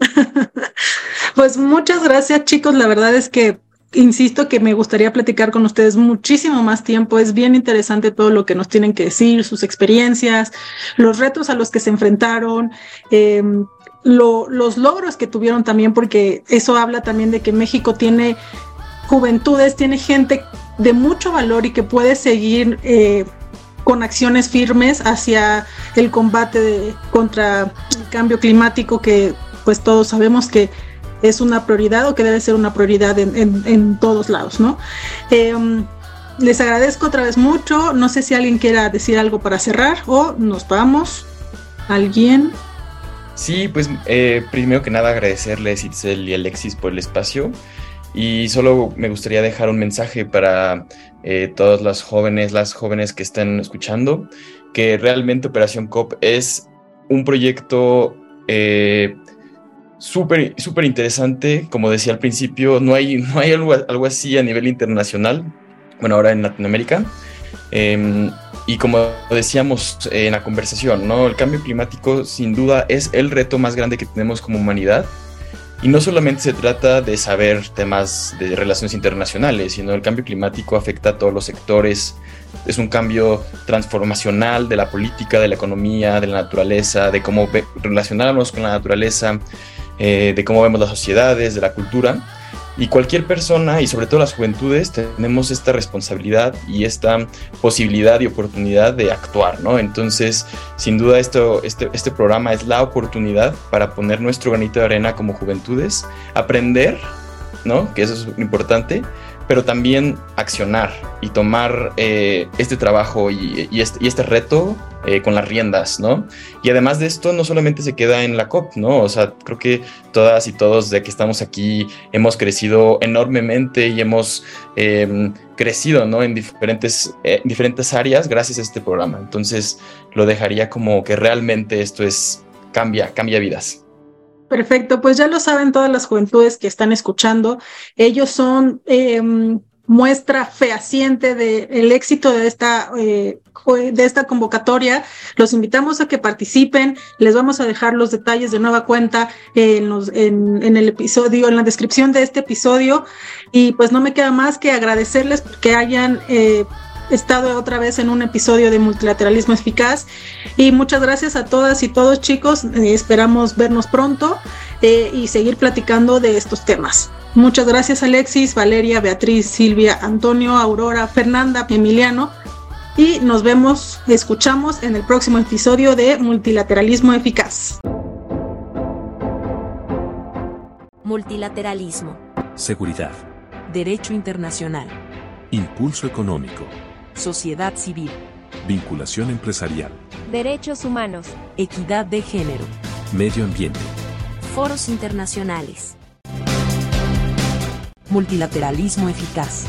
[laughs] pues muchas gracias chicos, la verdad es que insisto que me gustaría platicar con ustedes muchísimo más tiempo. Es bien interesante todo lo que nos tienen que decir, sus experiencias, los retos a los que se enfrentaron, em, los logros que tuvieron también, porque eso habla también de que México tiene juventudes, tiene gente de mucho valor y que puede seguir eh, con acciones firmes hacia el combate contra el cambio climático que pues todos sabemos que es una prioridad o que debe ser una prioridad en, todos lados, ¿no? Em, les agradezco otra vez mucho. No sé si alguien quiera decir algo para cerrar o nos vamos. ¿Alguien? Sí, pues eh, primero que nada agradecerles Itzel y Alexis por el espacio. Y solo me gustaría dejar un mensaje para eh, todas las jóvenes, las jóvenes que están escuchando, que realmente Operación COP es un proyecto eh, súper, interesante. Como decía al principio, no hay, no hay algo, algo así a nivel internacional, bueno, ahora en Latinoamérica. Em, y como decíamos en la conversación, ¿no? el cambio climático sin duda es el reto más grande que tenemos como humanidad. Y no solamente se trata de saber temas de relaciones internacionales, sino el cambio climático afecta a todos los sectores. Es un cambio transformacional de la política, de la economía, de la naturaleza, de cómo relacionarnos con la naturaleza, eh, de cómo vemos las sociedades, de la cultura. Y cualquier persona, y sobre todo las juventudes, tenemos esta responsabilidad y esta posibilidad y oportunidad de actuar, ¿no? Entonces, sin duda, esto, este, este programa es la oportunidad para poner nuestro granito de arena como juventudes, aprender, ¿no? Que eso es importante, pero también accionar y tomar eh, este trabajo y, este, y este, reto eh, con las riendas, ¿no? Y además de esto, no solamente se queda en la COP, ¿no? O sea, creo que todas y todos de que estamos aquí hemos crecido enormemente y hemos em, crecido, ¿no? En diferentes, eh, diferentes áreas gracias a este programa. Entonces, lo dejaría como que realmente esto es, cambia, cambia vidas. Perfecto, pues ya lo saben todas las juventudes que están escuchando. Ellos son em, muestra fehaciente del éxito de esta, eh, de esta convocatoria. Los invitamos a que participen. Les vamos a dejar los detalles de nueva cuenta en, los, en, en, el episodio, en la descripción de este episodio. Y pues no me queda más que agradecerles que hayan eh, estado otra vez en un episodio de Multilateralismo Eficaz. Y muchas gracias a todas y todos chicos. Eh, esperamos vernos pronto eh, y seguir platicando de estos temas. Muchas gracias Alexis, Valeria, Beatriz, Silvia, Antonio, Aurora, Fernanda, Emiliano. Y nos vemos, escuchamos en el próximo episodio de Multilateralismo Eficaz. Multilateralismo. Seguridad. Derecho internacional. Impulso económico sociedad civil, vinculación empresarial, derechos humanos, equidad de género, medio ambiente, foros internacionales, multilateralismo eficaz.